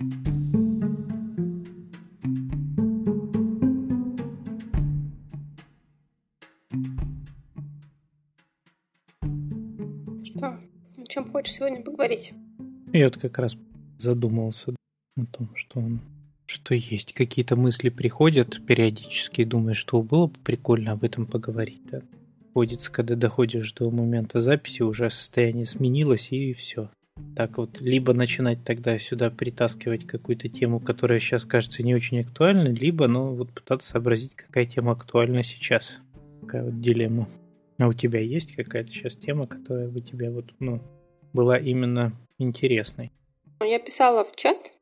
Что? О чем хочешь сегодня поговорить? Я вот как раз задумался о том, что он что есть. Какие-то мысли приходят периодически, и думаешь, что было бы прикольно об этом поговорить. Да? Приходится, когда доходишь до момента записи, уже состояние сменилось, и все. Так вот, либо начинать тогда сюда притаскивать какую-то тему, которая сейчас кажется не очень актуальной, либо, ну, вот пытаться сообразить, какая тема актуальна сейчас. Такая вот дилемма. А у тебя есть какая-то сейчас тема, которая бы тебе вот, ну, была именно интересной? Я писала в чат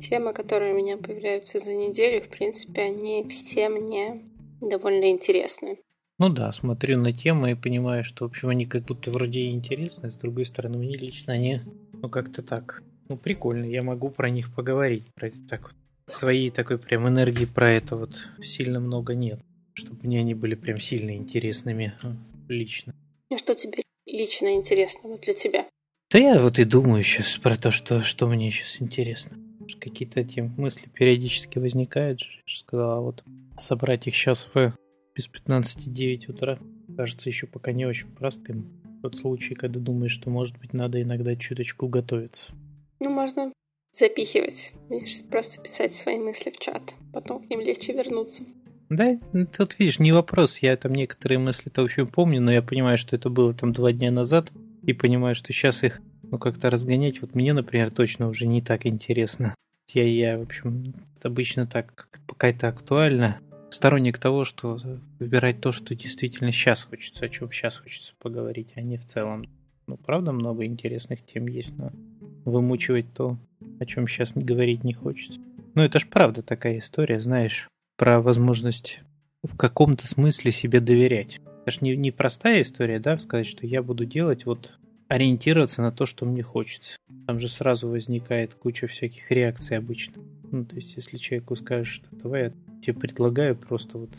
темы, которые у меня появляются за неделю. В принципе, они все мне довольно интересны. Ну да, смотрю на темы и понимаю, что, в общем, они как будто вроде и интересны, с другой стороны, мне лично они, ну, как-то так, ну, прикольно, я могу про них поговорить, про так вот. Своей такой прям энергии про это вот сильно много нет, чтобы мне они были прям сильно интересными ну, лично. А что тебе лично интересно вот для тебя? Да я вот и думаю сейчас про то, что, что мне сейчас интересно. Какие-то эти мысли периодически возникают, я же сказала, вот собрать их сейчас в без 15-9 утра кажется еще пока не очень простым. Тот случай, когда думаешь, что, может быть, надо иногда чуточку готовиться. Ну, можно запихивать. Видишь, просто писать свои мысли в чат. Потом к ним легче вернуться. Да, тут видишь, не вопрос. Я там некоторые мысли-то очень помню, но я понимаю, что это было там два дня назад, и понимаю, что сейчас их ну как-то разгонять. Вот мне, например, точно уже не так интересно. Я, я в общем, обычно так, пока это актуально, сторонник того, что выбирать то, что действительно сейчас хочется, о чем сейчас хочется поговорить, а не в целом. Ну, правда, много интересных тем есть, но вымучивать то, о чем сейчас говорить не хочется. Ну, это ж правда такая история, знаешь, про возможность в каком-то смысле себе доверять. Это ж не, не простая история, да, сказать, что я буду делать вот ориентироваться на то, что мне хочется. Там же сразу возникает куча всяких реакций обычно. Ну, то есть, если человеку скажешь, что давай тебе предлагаю просто вот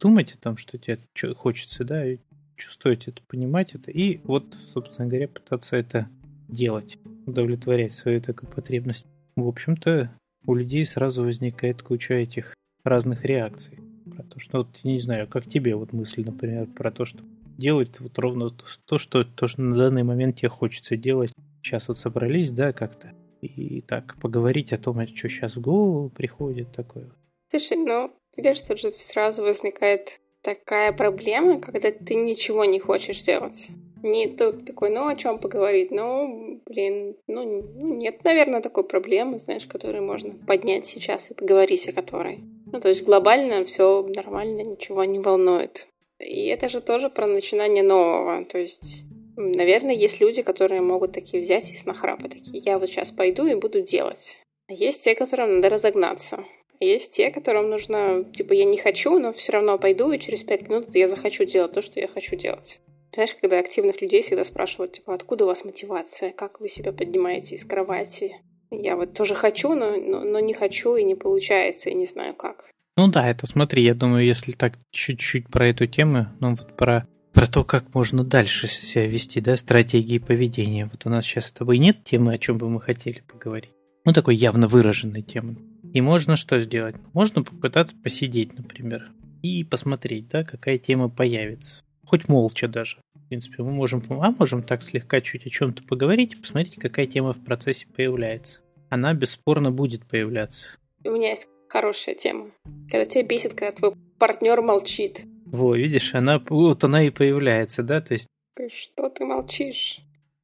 думать о том, что тебе хочется, да, и чувствовать это, понимать это, и вот, собственно говоря, пытаться это делать, удовлетворять свою такую потребность. В общем-то, у людей сразу возникает куча этих разных реакций. Про то, что вот, не знаю, как тебе вот мысль, например, про то, что делать вот ровно то, что, то, что на данный момент тебе хочется делать. Сейчас вот собрались, да, как-то, и так поговорить о том, что сейчас в голову приходит такое. Слушай, ну, видишь, тут же сразу возникает такая проблема, когда ты ничего не хочешь делать. Не тут такой, ну, о чем поговорить? Ну, блин, ну, ну, нет, наверное, такой проблемы, знаешь, которую можно поднять сейчас и поговорить о которой. Ну, то есть глобально все нормально, ничего не волнует. И это же тоже про начинание нового. То есть, наверное, есть люди, которые могут такие взять и с такие. Я вот сейчас пойду и буду делать. А есть те, которым надо разогнаться. Есть те, которым нужно, типа, я не хочу, но все равно пойду, и через пять минут я захочу делать то, что я хочу делать. Знаешь, когда активных людей всегда спрашивают, типа, откуда у вас мотивация, как вы себя поднимаете из кровати? Я вот тоже хочу, но, но, но не хочу и не получается, и не знаю как. Ну да, это смотри, я думаю, если так чуть-чуть про эту тему, ну вот про, про то, как можно дальше себя вести, да, стратегии поведения. Вот у нас сейчас с тобой нет темы, о чем бы мы хотели поговорить. Ну, такой явно выраженной темы. И можно что сделать? Можно попытаться посидеть, например, и посмотреть, да, какая тема появится. Хоть молча даже. В принципе, мы можем, а можем так слегка чуть о чем-то поговорить и посмотреть, какая тема в процессе появляется. Она бесспорно будет появляться. У меня есть хорошая тема. Когда тебя бесит, когда твой партнер молчит. Во, видишь, она вот она и появляется, да, то есть. Что ты молчишь?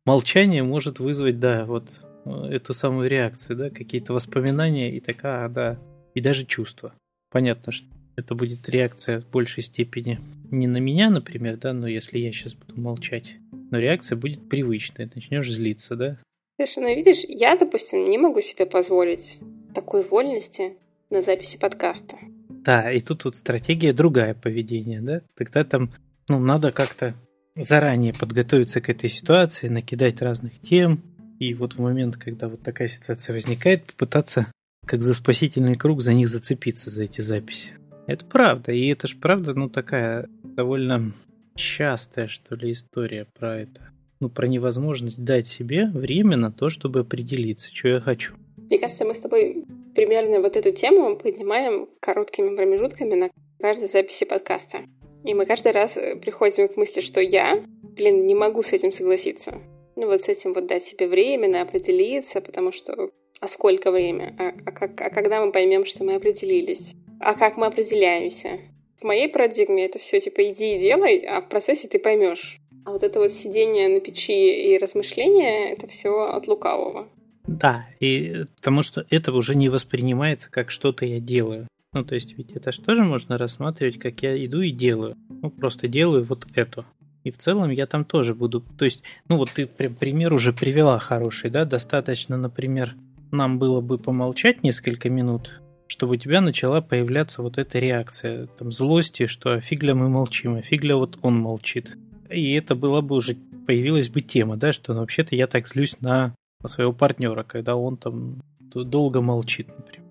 Молчание может вызвать, да, вот эту самую реакцию, да, какие-то воспоминания и такая, да, и даже чувства. Понятно, что это будет реакция в большей степени не на меня, например, да, но если я сейчас буду молчать, но реакция будет привычная, начнешь злиться, да. Слушай, ну видишь, я, допустим, не могу себе позволить такой вольности, на записи подкаста. Да, и тут вот стратегия другая поведения, да? Тогда там, ну, надо как-то заранее подготовиться к этой ситуации, накидать разных тем, и вот в момент, когда вот такая ситуация возникает, попытаться как за спасительный круг за них зацепиться, за эти записи. Это правда, и это же правда, ну, такая довольно частая, что ли, история про это. Ну, про невозможность дать себе время на то, чтобы определиться, что я хочу. Мне кажется, мы с тобой примерно вот эту тему поднимаем короткими промежутками на каждой записи подкаста. И мы каждый раз э, приходим к мысли, что я, блин, не могу с этим согласиться. Ну вот с этим вот дать себе время на определиться, потому что а сколько время? А, а, как, а когда мы поймем, что мы определились? А как мы определяемся? В моей парадигме это все типа иди и делай, а в процессе ты поймешь. А вот это вот сидение на печи и размышления, это все от лукавого. Да, и потому что это уже не воспринимается как что-то я делаю. Ну, то есть, ведь это же тоже можно рассматривать, как я иду и делаю. Ну, просто делаю вот это. И в целом я там тоже буду... То есть, ну вот ты пример уже привела хороший, да? Достаточно, например, нам было бы помолчать несколько минут, чтобы у тебя начала появляться вот эта реакция там, злости, что фигля мы молчим, а фигля вот он молчит. И это была бы уже, появилась бы тема, да, что ну, вообще-то я так злюсь на своего партнера, когда он там долго молчит, например.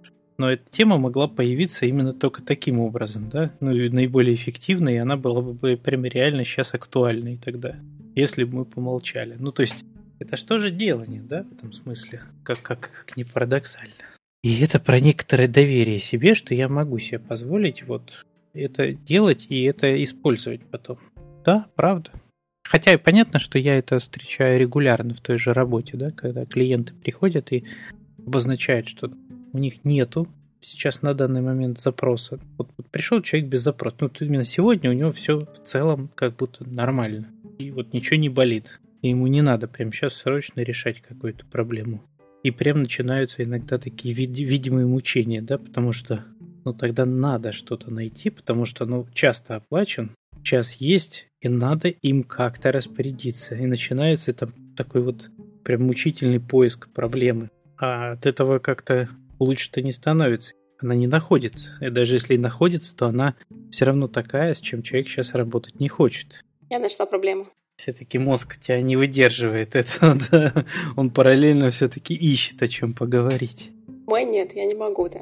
Но эта тема могла появиться именно только таким образом, да, ну и наиболее эффективной, и она была бы прям реально сейчас актуальной тогда, если бы мы помолчали. Ну, то есть, это что же делание, да, в этом смысле, как, как, как не парадоксально. И это про некоторое доверие себе, что я могу себе позволить вот это делать и это использовать потом. Да, правда. Хотя и понятно, что я это встречаю регулярно в той же работе, да, когда клиенты приходят и обозначают, что у них нету сейчас на данный момент запроса. Вот, вот пришел человек без запроса. Ну, вот именно сегодня у него все в целом как будто нормально. И вот ничего не болит. И ему не надо прямо сейчас срочно решать какую-то проблему. И прям начинаются иногда такие вид- видимые мучения, да, потому что ну тогда надо что-то найти, потому что ну часто оплачен, час есть, и надо им как-то распорядиться. И начинается там такой вот прям мучительный поиск проблемы. А от этого как-то лучше-то не становится. Она не находится. И даже если и находится, то она все равно такая, с чем человек сейчас работать не хочет. Я нашла проблему. Все-таки мозг тебя не выдерживает этого, да. Он параллельно все-таки ищет, о чем поговорить. Мой нет, я не могу, да.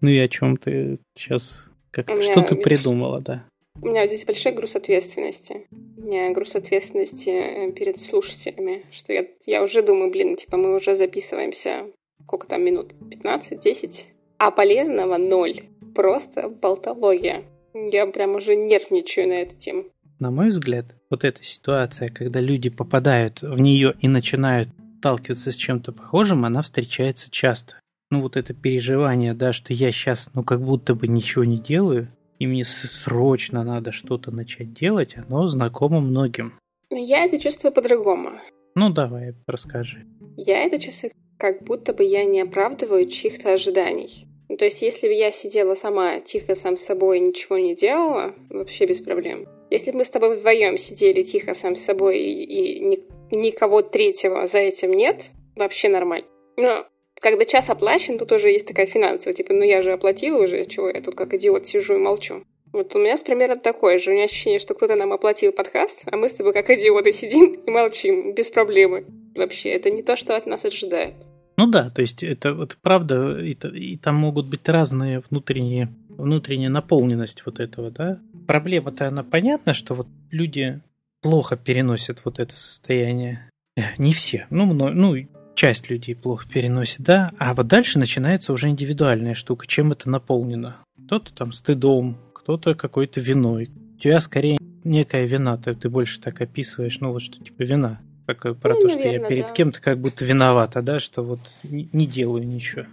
Ну и о чем ты сейчас как меня, что ты придумала, да? У меня здесь большой груз ответственности. У меня груз ответственности э, перед слушателями, что я, я уже думаю, блин, типа мы уже записываемся, сколько там минут, 15-10, а полезного ноль. Просто болтология. Я прям уже нервничаю на эту тему. На мой взгляд, вот эта ситуация, когда люди попадают в нее и начинают сталкиваться с чем-то похожим, она встречается часто. Ну вот это переживание, да, что я сейчас, ну как будто бы ничего не делаю, и мне срочно надо что-то начать делать, оно знакомо многим. Я это чувствую по-другому. Ну давай, расскажи. Я это чувствую, как будто бы я не оправдываю чьих-то ожиданий. Ну, то есть, если бы я сидела сама тихо сам с собой и ничего не делала, вообще без проблем. Если бы мы с тобой вдвоем сидели тихо сам с собой и, и ни, никого третьего за этим нет, вообще нормально. Но когда час оплачен, тут уже есть такая финансовая, типа, ну я же оплатила уже, чего я тут как идиот сижу и молчу. Вот у меня примерно такое же. У меня ощущение, что кто-то нам оплатил подкаст, а мы с тобой как идиоты сидим и молчим, без проблемы. Вообще, это не то, что от нас ожидают. Ну да, то есть это вот правда, и, и там могут быть разные внутренние, внутренняя наполненность вот этого, да. Проблема-то она понятна, что вот люди плохо переносят вот это состояние. Не все, ну, ну часть людей плохо переносит, да, а вот дальше начинается уже индивидуальная штука, чем это наполнено. Кто-то там стыдом, кто-то какой-то виной. У тебя скорее некая вина, ты, ты больше так описываешь, ну вот что типа вина. Как, про ну, то, наверное, что я перед да. кем-то как будто виновата, да, что вот не, не делаю ничего.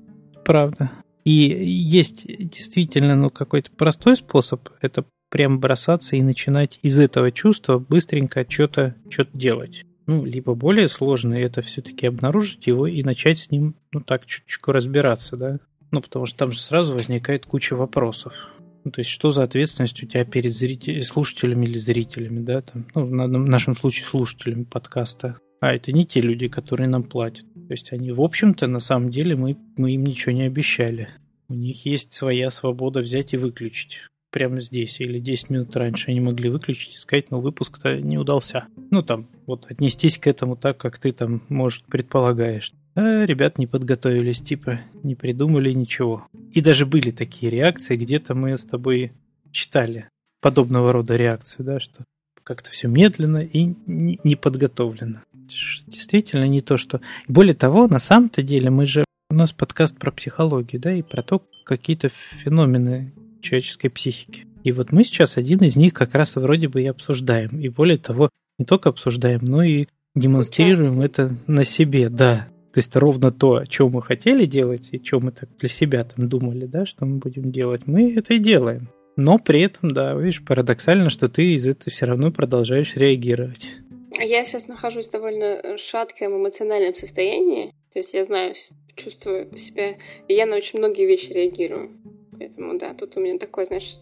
Правда. И есть действительно ну, какой-то простой способ, это прям бросаться и начинать из этого чувства быстренько что-то что делать ну, либо более сложно, это все-таки обнаружить его и начать с ним, ну, так, чуть-чуть разбираться, да. Ну, потому что там же сразу возникает куча вопросов. Ну, то есть, что за ответственность у тебя перед зрителями, слушателями или зрителями, да, там, ну, в нашем случае слушателями подкаста. А это не те люди, которые нам платят. То есть, они, в общем-то, на самом деле, мы, мы им ничего не обещали. У них есть своя свобода взять и выключить прямо здесь или 10 минут раньше они могли выключить и сказать, ну, выпуск-то не удался. Ну, там, вот отнестись к этому так, как ты там, может, предполагаешь. А ребят не подготовились, типа, не придумали ничего. И даже были такие реакции, где-то мы с тобой читали подобного рода реакцию, да, что как-то все медленно и не подготовлено. Действительно не то, что... Более того, на самом-то деле мы же нас подкаст про психологию, да, и про то, какие-то феномены человеческой психики. И вот мы сейчас один из них как раз вроде бы и обсуждаем. И более того, не только обсуждаем, но и демонстрируем это на себе, да. То есть ровно то, что мы хотели делать, и что мы так для себя там думали, да, что мы будем делать, мы это и делаем. Но при этом, да, видишь, парадоксально, что ты из этого все равно продолжаешь реагировать. Я сейчас нахожусь в довольно шатком эмоциональном состоянии. То есть я знаю, чувствую себя, и я на очень многие вещи реагирую. Поэтому, да, тут у меня такой, знаешь,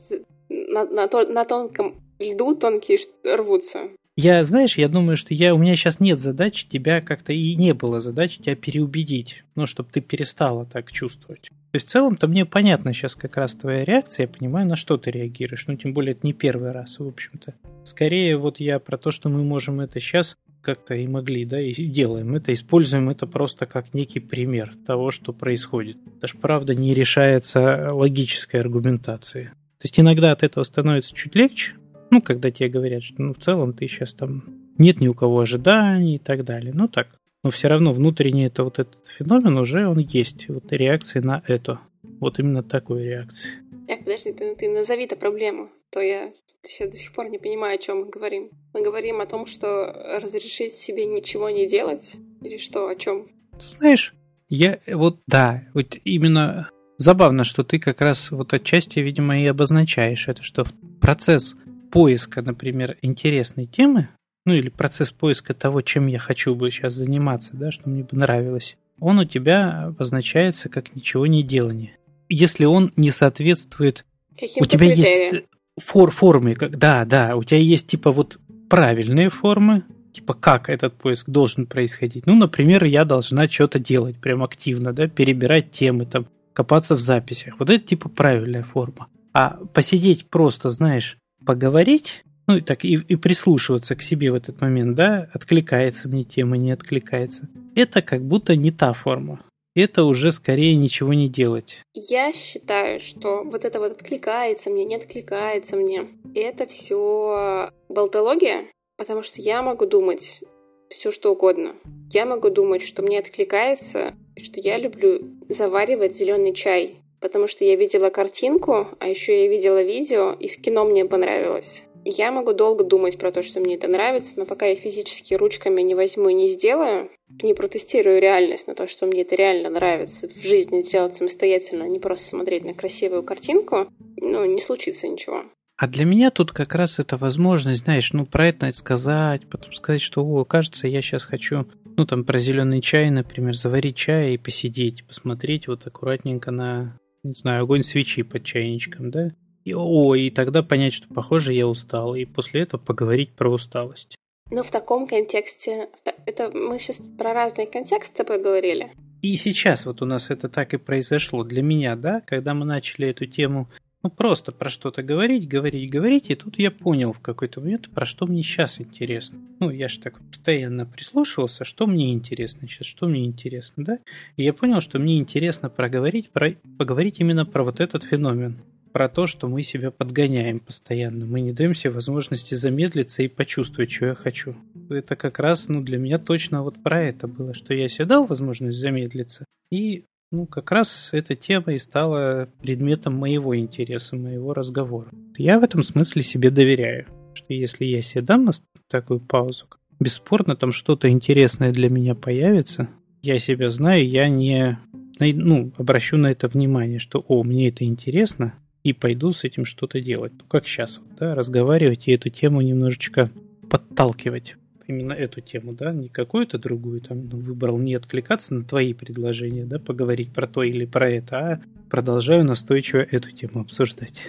на, на, на тонком льду тонкие рвутся. Я, знаешь, я думаю, что я, у меня сейчас нет задачи тебя как-то и не было задачи тебя переубедить, ну, чтобы ты перестала так чувствовать. То есть в целом-то мне понятно сейчас как раз твоя реакция, я понимаю, на что ты реагируешь. Ну, тем более, это не первый раз, в общем-то. Скорее, вот я про то, что мы можем это сейчас как-то и могли, да, и делаем это, используем это просто как некий пример того, что происходит. Даже, правда, не решается логической аргументацией. То есть иногда от этого становится чуть легче, ну, когда тебе говорят, что ну, в целом ты сейчас там нет ни у кого ожиданий и так далее. Ну так. Но все равно внутренний это вот этот феномен уже он есть. Вот реакции на это. Вот именно такой реакции. Так, подожди, ты, ты назови-то проблему. То я сейчас до сих пор не понимаю, о чем мы говорим. Мы говорим о том, что разрешить себе ничего не делать? Или что, о чем? Знаешь, я вот да, вот именно забавно, что ты как раз вот отчасти, видимо, и обозначаешь это, что процесс поиска, например, интересной темы, ну или процесс поиска того, чем я хочу бы сейчас заниматься, да, что мне бы нравилось, он у тебя обозначается как ничего не делание. Если он не соответствует... Каким у тебя критериям? есть фор формы, как, да, да, у тебя есть типа вот правильные формы, типа как этот поиск должен происходить. Ну, например, я должна что-то делать прям активно, да, перебирать темы, там, копаться в записях. Вот это типа правильная форма. А посидеть просто, знаешь, поговорить, ну и так и, и прислушиваться к себе в этот момент, да, откликается мне тема, не откликается. Это как будто не та форма. Это уже скорее ничего не делать. Я считаю, что вот это вот откликается мне, не откликается мне. Это все болтология, потому что я могу думать все что угодно. Я могу думать, что мне откликается, что я люблю заваривать зеленый чай потому что я видела картинку, а еще я видела видео, и в кино мне понравилось. Я могу долго думать про то, что мне это нравится, но пока я физически ручками не возьму и не сделаю, не протестирую реальность на то, что мне это реально нравится в жизни делать самостоятельно, а не просто смотреть на красивую картинку, ну, не случится ничего. А для меня тут как раз это возможность, знаешь, ну, про это сказать, потом сказать, что, о, кажется, я сейчас хочу, ну, там, про зеленый чай, например, заварить чай и посидеть, посмотреть вот аккуратненько на не знаю, огонь свечи под чайничком, да? И, о, и тогда понять, что, похоже, я устал, и после этого поговорить про усталость. Но в таком контексте, это мы сейчас про разные контексты поговорили. И сейчас вот у нас это так и произошло для меня, да, когда мы начали эту тему ну, просто про что-то говорить, говорить, говорить, и тут я понял в какой-то момент, про что мне сейчас интересно. Ну, я же так постоянно прислушивался, что мне интересно сейчас, что мне интересно, да? И я понял, что мне интересно проговорить, про, поговорить именно про вот этот феномен. Про то, что мы себя подгоняем постоянно. Мы не даем себе возможности замедлиться и почувствовать, что я хочу. Это как раз, ну, для меня точно вот про это было, что я себе дал возможность замедлиться и ну, как раз эта тема и стала предметом моего интереса, моего разговора. Я в этом смысле себе доверяю, что если я себе дам такую паузу, бесспорно там что-то интересное для меня появится, я себя знаю, я не ну, обращу на это внимание, что, о, мне это интересно, и пойду с этим что-то делать. Ну, как сейчас, да, разговаривать и эту тему немножечко подталкивать именно эту тему, да, не какую-то другую, там, ну, выбрал не откликаться на твои предложения, да, поговорить про то или про это, а продолжаю настойчиво эту тему обсуждать.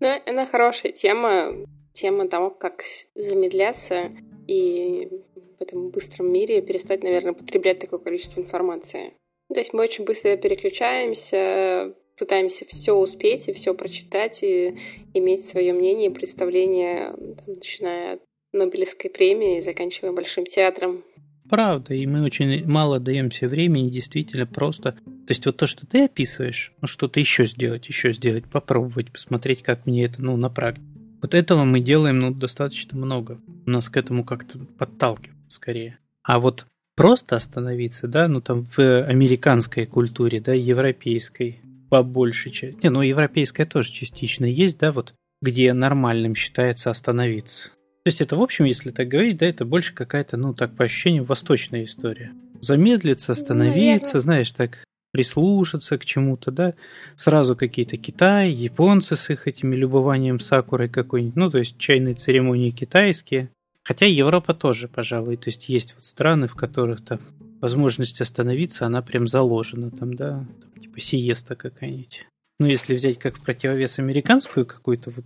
Ну, это хорошая тема, тема того, как замедляться и в этом быстром мире перестать, наверное, потреблять такое количество информации. То есть мы очень быстро переключаемся, пытаемся все успеть и все прочитать и иметь свое мнение представление, там, начиная от Нобелевской премии и заканчивая Большим театром. Правда, и мы очень мало даем себе времени действительно просто... То есть вот то, что ты описываешь, ну что-то еще сделать, еще сделать, попробовать, посмотреть, как мне это, ну, на практике. Вот этого мы делаем, ну, достаточно много. Нас к этому как-то подталкивают скорее. А вот просто остановиться, да, ну там в американской культуре, да, европейской, по большей части. Не, ну европейская тоже частично есть, да, вот где нормальным считается остановиться. То есть это, в общем, если так говорить, да, это больше какая-то, ну так по ощущениям, восточная история. Замедлиться, остановиться, Наверное. знаешь, так прислушаться к чему-то, да, сразу какие-то Китай, японцы с их этими любованием сакурой какой-нибудь, ну, то есть чайные церемонии китайские. Хотя Европа тоже, пожалуй, то есть есть вот страны, в которых там возможность остановиться, она прям заложена там, да, там, типа сиеста какая-нибудь. Ну, если взять как противовес американскую какую-то вот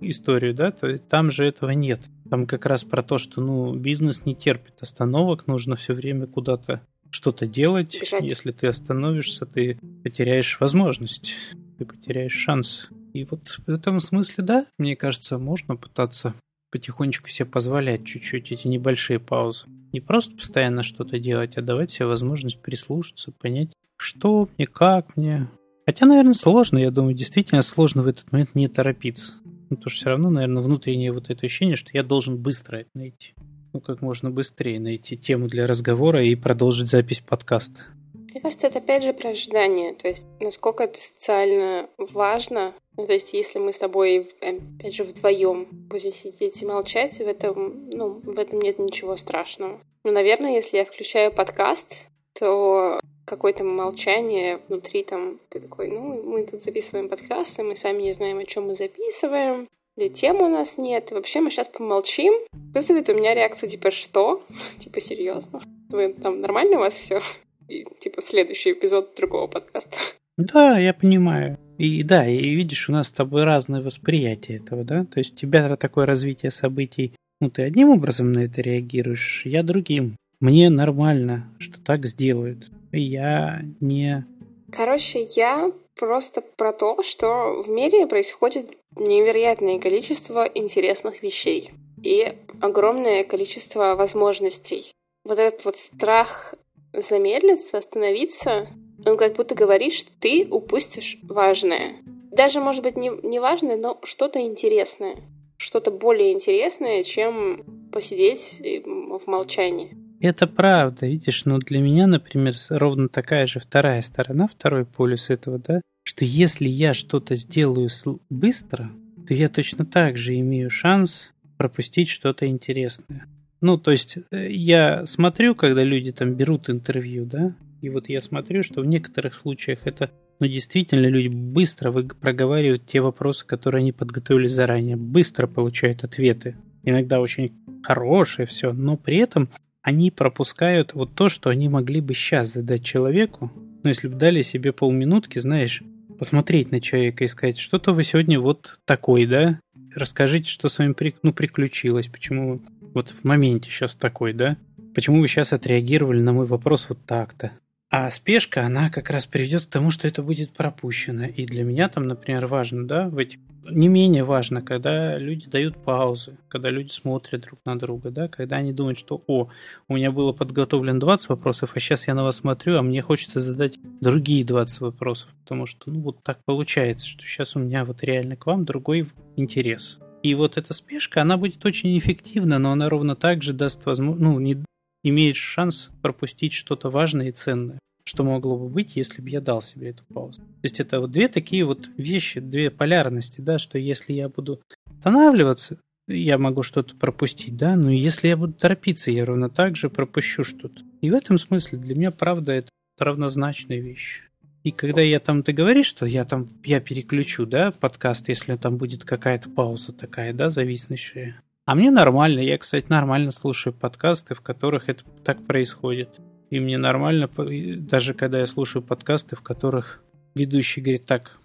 историю, да, то там же этого нет. Там как раз про то, что, ну, бизнес не терпит остановок, нужно все время куда-то что-то делать. Бежать. Если ты остановишься, ты потеряешь возможность, ты потеряешь шанс. И вот в этом смысле, да, мне кажется, можно пытаться потихонечку себе позволять чуть-чуть эти небольшие паузы. Не просто постоянно что-то делать, а давать себе возможность прислушаться, понять, что мне, как мне. Хотя, наверное, сложно, я думаю, действительно сложно в этот момент не торопиться. Ну, потому что все равно, наверное, внутреннее вот это ощущение, что я должен быстро найти ну, как можно быстрее найти тему для разговора и продолжить запись подкаста. Мне кажется, это опять же про ожидание, то есть насколько это социально важно. Ну, то есть если мы с тобой, опять же, вдвоем будем сидеть и молчать, в этом, ну, в этом нет ничего страшного. Но, наверное, если я включаю подкаст, то какое-то молчание внутри там, ты такой, ну, мы тут записываем подкасты, мы сами не знаем, о чем мы записываем, да темы у нас нет. Вообще мы сейчас помолчим. Вызовет у меня реакцию типа «Что?» Типа серьезно? Вы там нормально у вас все? И типа следующий эпизод другого подкаста. Да, я понимаю. И да, и видишь, у нас с тобой разное восприятие этого, да? То есть у тебя такое развитие событий, ну ты одним образом на это реагируешь, я другим. Мне нормально, что так сделают. Я не... Короче, я просто про то, что в мире происходит невероятное количество интересных вещей и огромное количество возможностей. Вот этот вот страх замедлиться, остановиться, он как будто говорит, что ты упустишь важное. Даже, может быть, не, не важное, но что-то интересное. Что-то более интересное, чем посидеть в молчании. Это правда, видишь, но для меня, например, ровно такая же вторая сторона, второй полюс этого, да, что если я что-то сделаю быстро, то я точно так же имею шанс пропустить что-то интересное. Ну, то есть э, я смотрю, когда люди там берут интервью, да, и вот я смотрю, что в некоторых случаях это, ну, действительно, люди быстро проговаривают те вопросы, которые они подготовили заранее, быстро получают ответы. Иногда очень хорошие все, но при этом они пропускают вот то, что они могли бы сейчас задать человеку. Ну, если бы дали себе полминутки, знаешь, посмотреть на человека и сказать, что-то вы сегодня вот такой, да? Расскажите, что с вами при, ну, приключилось, почему вот в моменте сейчас такой, да? Почему вы сейчас отреагировали на мой вопрос вот так-то? А спешка, она как раз приведет к тому, что это будет пропущено. И для меня там, например, важно, да, в этих не менее важно, когда люди дают паузы, когда люди смотрят друг на друга, да, когда они думают, что, о, у меня было подготовлено 20 вопросов, а сейчас я на вас смотрю, а мне хочется задать другие 20 вопросов, потому что, ну, вот так получается, что сейчас у меня вот реально к вам другой интерес. И вот эта спешка, она будет очень эффективна, но она ровно так же даст возможность, ну, не имеет шанс пропустить что-то важное и ценное что могло бы быть, если бы я дал себе эту паузу. То есть это вот две такие вот вещи, две полярности, да, что если я буду останавливаться, я могу что-то пропустить, да, но если я буду торопиться, я ровно так же пропущу что-то. И в этом смысле для меня, правда, это равнозначная вещь. И когда я там, ты говоришь, что я там, я переключу, да, подкаст, если там будет какая-то пауза такая, да, зависящая. А мне нормально, я, кстати, нормально слушаю подкасты, в которых это так происходит. И мне нормально, даже когда я слушаю подкасты, в которых ведущий говорит, так,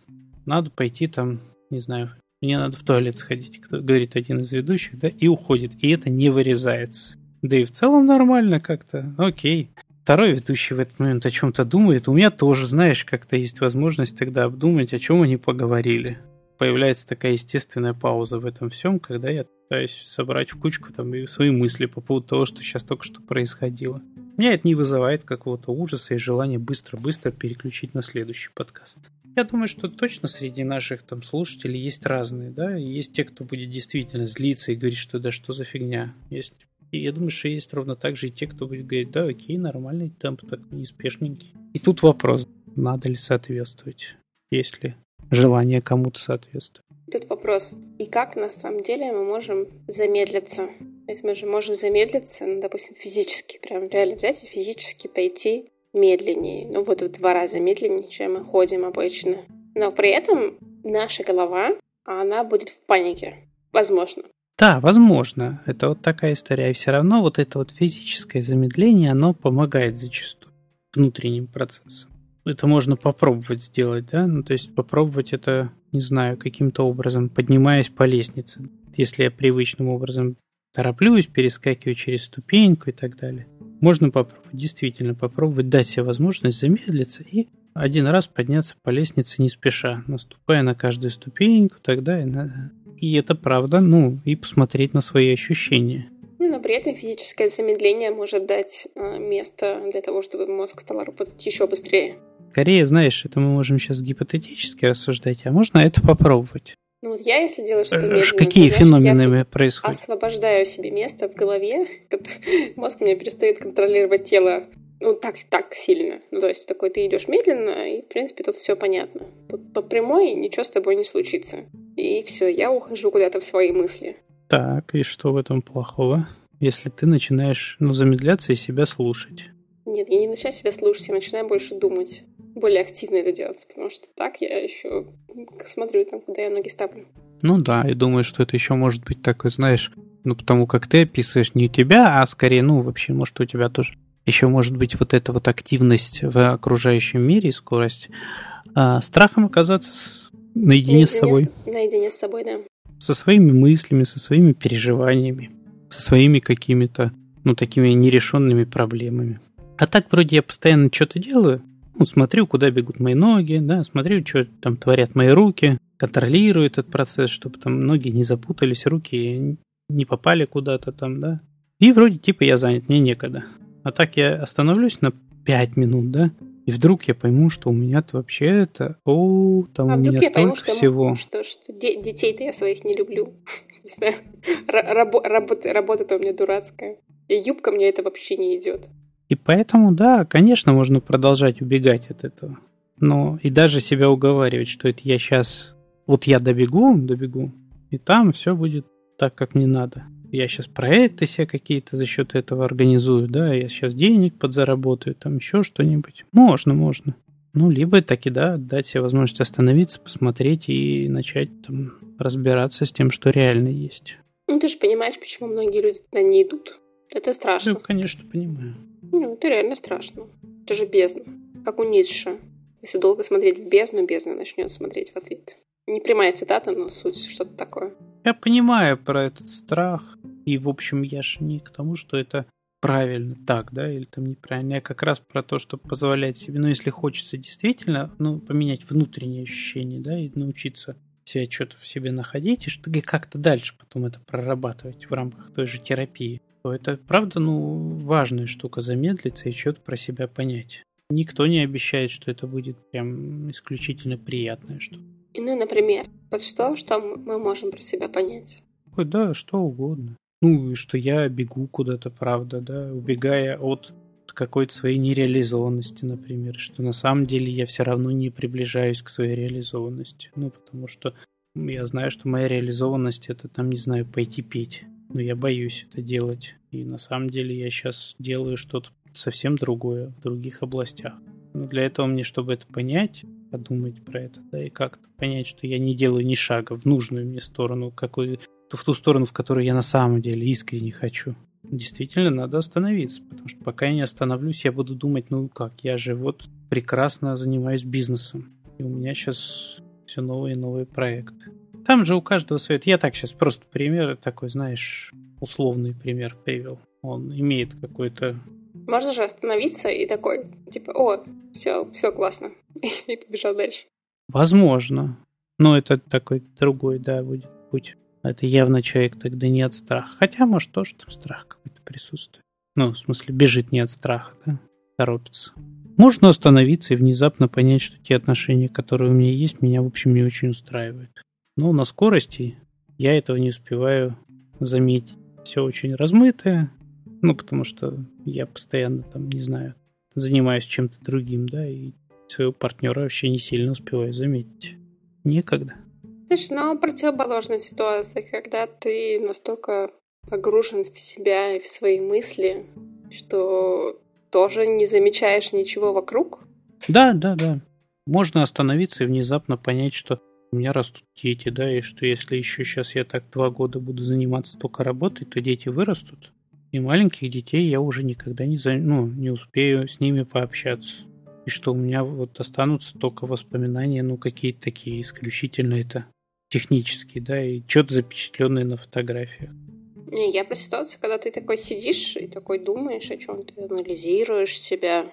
надо пойти там, не знаю, мне надо в туалет сходить, кто говорит один из ведущих, да, и уходит. И это не вырезается. Да и в целом нормально как-то, окей. Второй ведущий в этот момент о чем-то думает. У меня тоже, знаешь, как-то есть возможность тогда обдумать, о чем они поговорили. Появляется такая естественная пауза в этом всем, когда я пытаюсь собрать в кучку там свои мысли по поводу того, что сейчас только что происходило. Меня это не вызывает какого-то ужаса и желания быстро-быстро переключить на следующий подкаст. Я думаю, что точно среди наших там слушателей есть разные, да, есть те, кто будет действительно злиться и говорить, что да что за фигня. Есть И я думаю, что есть ровно так же и те, кто будет говорить, да, окей, нормальный темп, так неспешненький. И тут вопрос, надо ли соответствовать, если желание кому-то соответствует. Тут вопрос, и как на самом деле мы можем замедлиться? То есть мы же можем замедлиться, ну, допустим, физически, прям реально взять и физически пойти медленнее, ну вот в два раза медленнее, чем мы ходим обычно. Но при этом наша голова, она будет в панике, возможно. Да, возможно. Это вот такая история. И все равно вот это вот физическое замедление, оно помогает зачастую внутренним процессам. Это можно попробовать сделать, да? Ну, то есть попробовать это, не знаю, каким-то образом, поднимаясь по лестнице. Если я привычным образом тороплюсь, перескакиваю через ступеньку и так далее. Можно попробовать, действительно попробовать, дать себе возможность замедлиться и один раз подняться по лестнице не спеша, наступая на каждую ступеньку, тогда и надо. И это правда, ну, и посмотреть на свои ощущения. Но при этом физическое замедление может дать э, место для того, чтобы мозг стал работать еще быстрее. Скорее, знаешь, это мы можем сейчас гипотетически рассуждать, а можно это попробовать. Ну вот я, если делаю что-то э, медленно, Какие знаешь, феномены я происходят? освобождаю себе место в голове, мозг мне перестает контролировать тело ну, так, так сильно. Ну, то есть, такой ты идешь медленно, и, в принципе, тут все понятно. Тут по прямой ничего с тобой не случится. И все, я ухожу куда-то в свои мысли. Так, и что в этом плохого? Если ты начинаешь, ну, замедляться и себя слушать. Нет, я не начинаю себя слушать, я начинаю больше думать. Более активно это делать, потому что так я еще смотрю там, куда я ноги ставлю. Ну да, и думаю, что это еще может быть такой, знаешь, ну потому как ты описываешь не тебя, а скорее, ну вообще, может, у тебя тоже еще может быть вот эта вот активность в окружающем мире и скорость. А, страхом оказаться с, наедине, наедине с собой. Наедине с собой, да. Со своими мыслями, со своими переживаниями, со своими какими-то, ну, такими нерешенными проблемами. А так вроде я постоянно что-то делаю, ну, смотрю, куда бегут мои ноги, да, смотрю, что там творят мои руки, контролирую этот процесс, чтобы там ноги не запутались, руки не попали куда-то там, да. И вроде типа я занят, мне некогда. А так я остановлюсь на 5 минут, да, и вдруг я пойму, что у меня-то вообще это, о, там а у меня столько пойму, что, всего. Что, что де- детей-то я своих не люблю. Не знаю, работа, работа-то у меня дурацкая. И юбка мне это вообще не идет. И поэтому, да, конечно, можно продолжать убегать от этого. Но и даже себя уговаривать, что это я сейчас, вот я добегу, добегу, и там все будет так, как мне надо я сейчас проекты себе какие-то за счет этого организую, да, я сейчас денег подзаработаю, там еще что-нибудь. Можно, можно. Ну, либо таки, да, дать себе возможность остановиться, посмотреть и начать там разбираться с тем, что реально есть. Ну, ты же понимаешь, почему многие люди туда не идут. Это страшно. Ну, конечно, понимаю. Ну, это реально страшно. Это же бездна. Как у Ницше. Если долго смотреть в бездну, бездна начнет смотреть в ответ. Не прямая цитата, но суть что-то такое. Я понимаю про этот страх. И, в общем, я же не к тому, что это правильно так, да, или там неправильно. Я как раз про то, чтобы позволять себе, ну, если хочется действительно, ну, поменять внутренние ощущения, да, и научиться себя что-то в себе находить, и что как-то дальше потом это прорабатывать в рамках той же терапии, то это, правда, ну, важная штука замедлиться и что-то про себя понять. Никто не обещает, что это будет прям исключительно приятное что-то. Ну, например, вот что, что мы можем про себя понять? Ой, да, что угодно. Ну, что я бегу куда-то, правда, да, убегая от какой-то своей нереализованности, например, что на самом деле я все равно не приближаюсь к своей реализованности. Ну, потому что я знаю, что моя реализованность это там, не знаю, пойти петь. Но я боюсь это делать. И на самом деле я сейчас делаю что-то совсем другое в других областях. Но для этого мне, чтобы это понять, подумать про это, да, и как-то понять, что я не делаю ни шага в нужную мне сторону, какой, в ту сторону, в которую я на самом деле искренне хочу. Действительно, надо остановиться, потому что пока я не остановлюсь, я буду думать, ну как, я же вот прекрасно занимаюсь бизнесом, и у меня сейчас все новые и новые проекты. Там же у каждого свой. Я так сейчас просто пример такой, знаешь, условный пример привел. Он имеет какой-то можно же остановиться и такой, типа, о, все, все классно. И побежал дальше. Возможно. Но это такой другой, да, будет путь. Это явно человек тогда не от страха. Хотя, может, тоже там страх какой-то присутствует. Ну, в смысле, бежит не от страха, да, торопится. Можно остановиться и внезапно понять, что те отношения, которые у меня есть, меня, в общем, не очень устраивают. Но на скорости я этого не успеваю заметить. Все очень размытое, Ну, потому что я постоянно там, не знаю, занимаюсь чем-то другим, да, и своего партнера вообще не сильно успеваю заметить. Некогда. Слушай, ну, противоположная ситуация, когда ты настолько погружен в себя и в свои мысли, что тоже не замечаешь ничего вокруг? Да, да, да. Можно остановиться и внезапно понять, что у меня растут дети, да, и что если еще сейчас я так два года буду заниматься только работой, то дети вырастут, и маленьких детей я уже никогда не, за, ну, не успею с ними пообщаться. И что у меня вот останутся только воспоминания, ну, какие-то такие исключительно это технические, да, и что-то запечатленное на фотографиях. Не, я про ситуацию, когда ты такой сидишь и такой думаешь о чем ты анализируешь себя.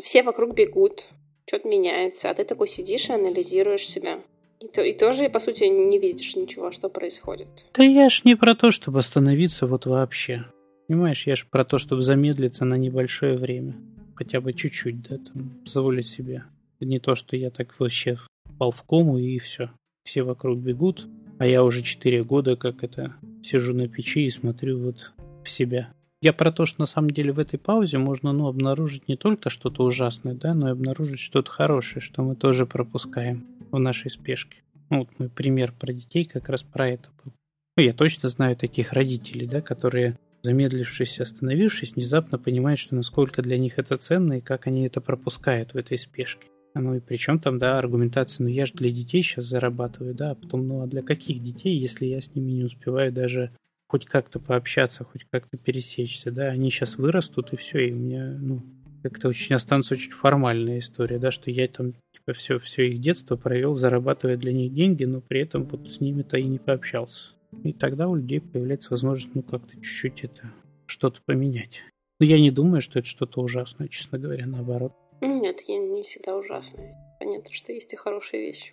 Все вокруг бегут, что-то меняется, а ты такой сидишь и анализируешь себя. И, то, и тоже, по сути, не видишь ничего, что происходит. Да я ж не про то, чтобы остановиться вот вообще. Понимаешь, я ж про то, чтобы замедлиться на небольшое время. Хотя бы чуть-чуть, да, там, позволить себе. Не то, что я так вообще впал в кому и все. Все вокруг бегут, а я уже 4 года как это сижу на печи и смотрю вот в себя. Я про то, что на самом деле в этой паузе можно ну, обнаружить не только что-то ужасное, да, но и обнаружить что-то хорошее, что мы тоже пропускаем в нашей спешке. Ну, вот мой пример про детей как раз про это был. Ну, я точно знаю таких родителей, да, которые, замедлившись остановившись, внезапно понимают, что насколько для них это ценно и как они это пропускают в этой спешке. Ну и причем там, да, аргументация, ну я же для детей сейчас зарабатываю, да, а потом, ну а для каких детей, если я с ними не успеваю даже хоть как-то пообщаться, хоть как-то пересечься, да, они сейчас вырастут и все, и у меня, ну, как-то очень останется очень формальная история, да, что я там все, все их детство провел, зарабатывая для них деньги, но при этом вот с ними-то и не пообщался. И тогда у людей появляется возможность, ну, как-то чуть-чуть это, что-то поменять. Но я не думаю, что это что-то ужасное, честно говоря, наоборот. Нет, я не всегда ужасная. Понятно, что есть и хорошие вещи.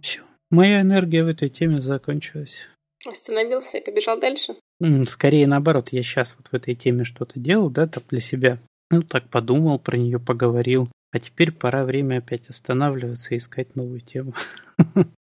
Все. Моя энергия в этой теме закончилась. Остановился и побежал дальше? Скорее наоборот, я сейчас вот в этой теме что-то делал, да, так для себя. Ну, так подумал, про нее поговорил. А теперь пора время опять останавливаться и искать новую тему.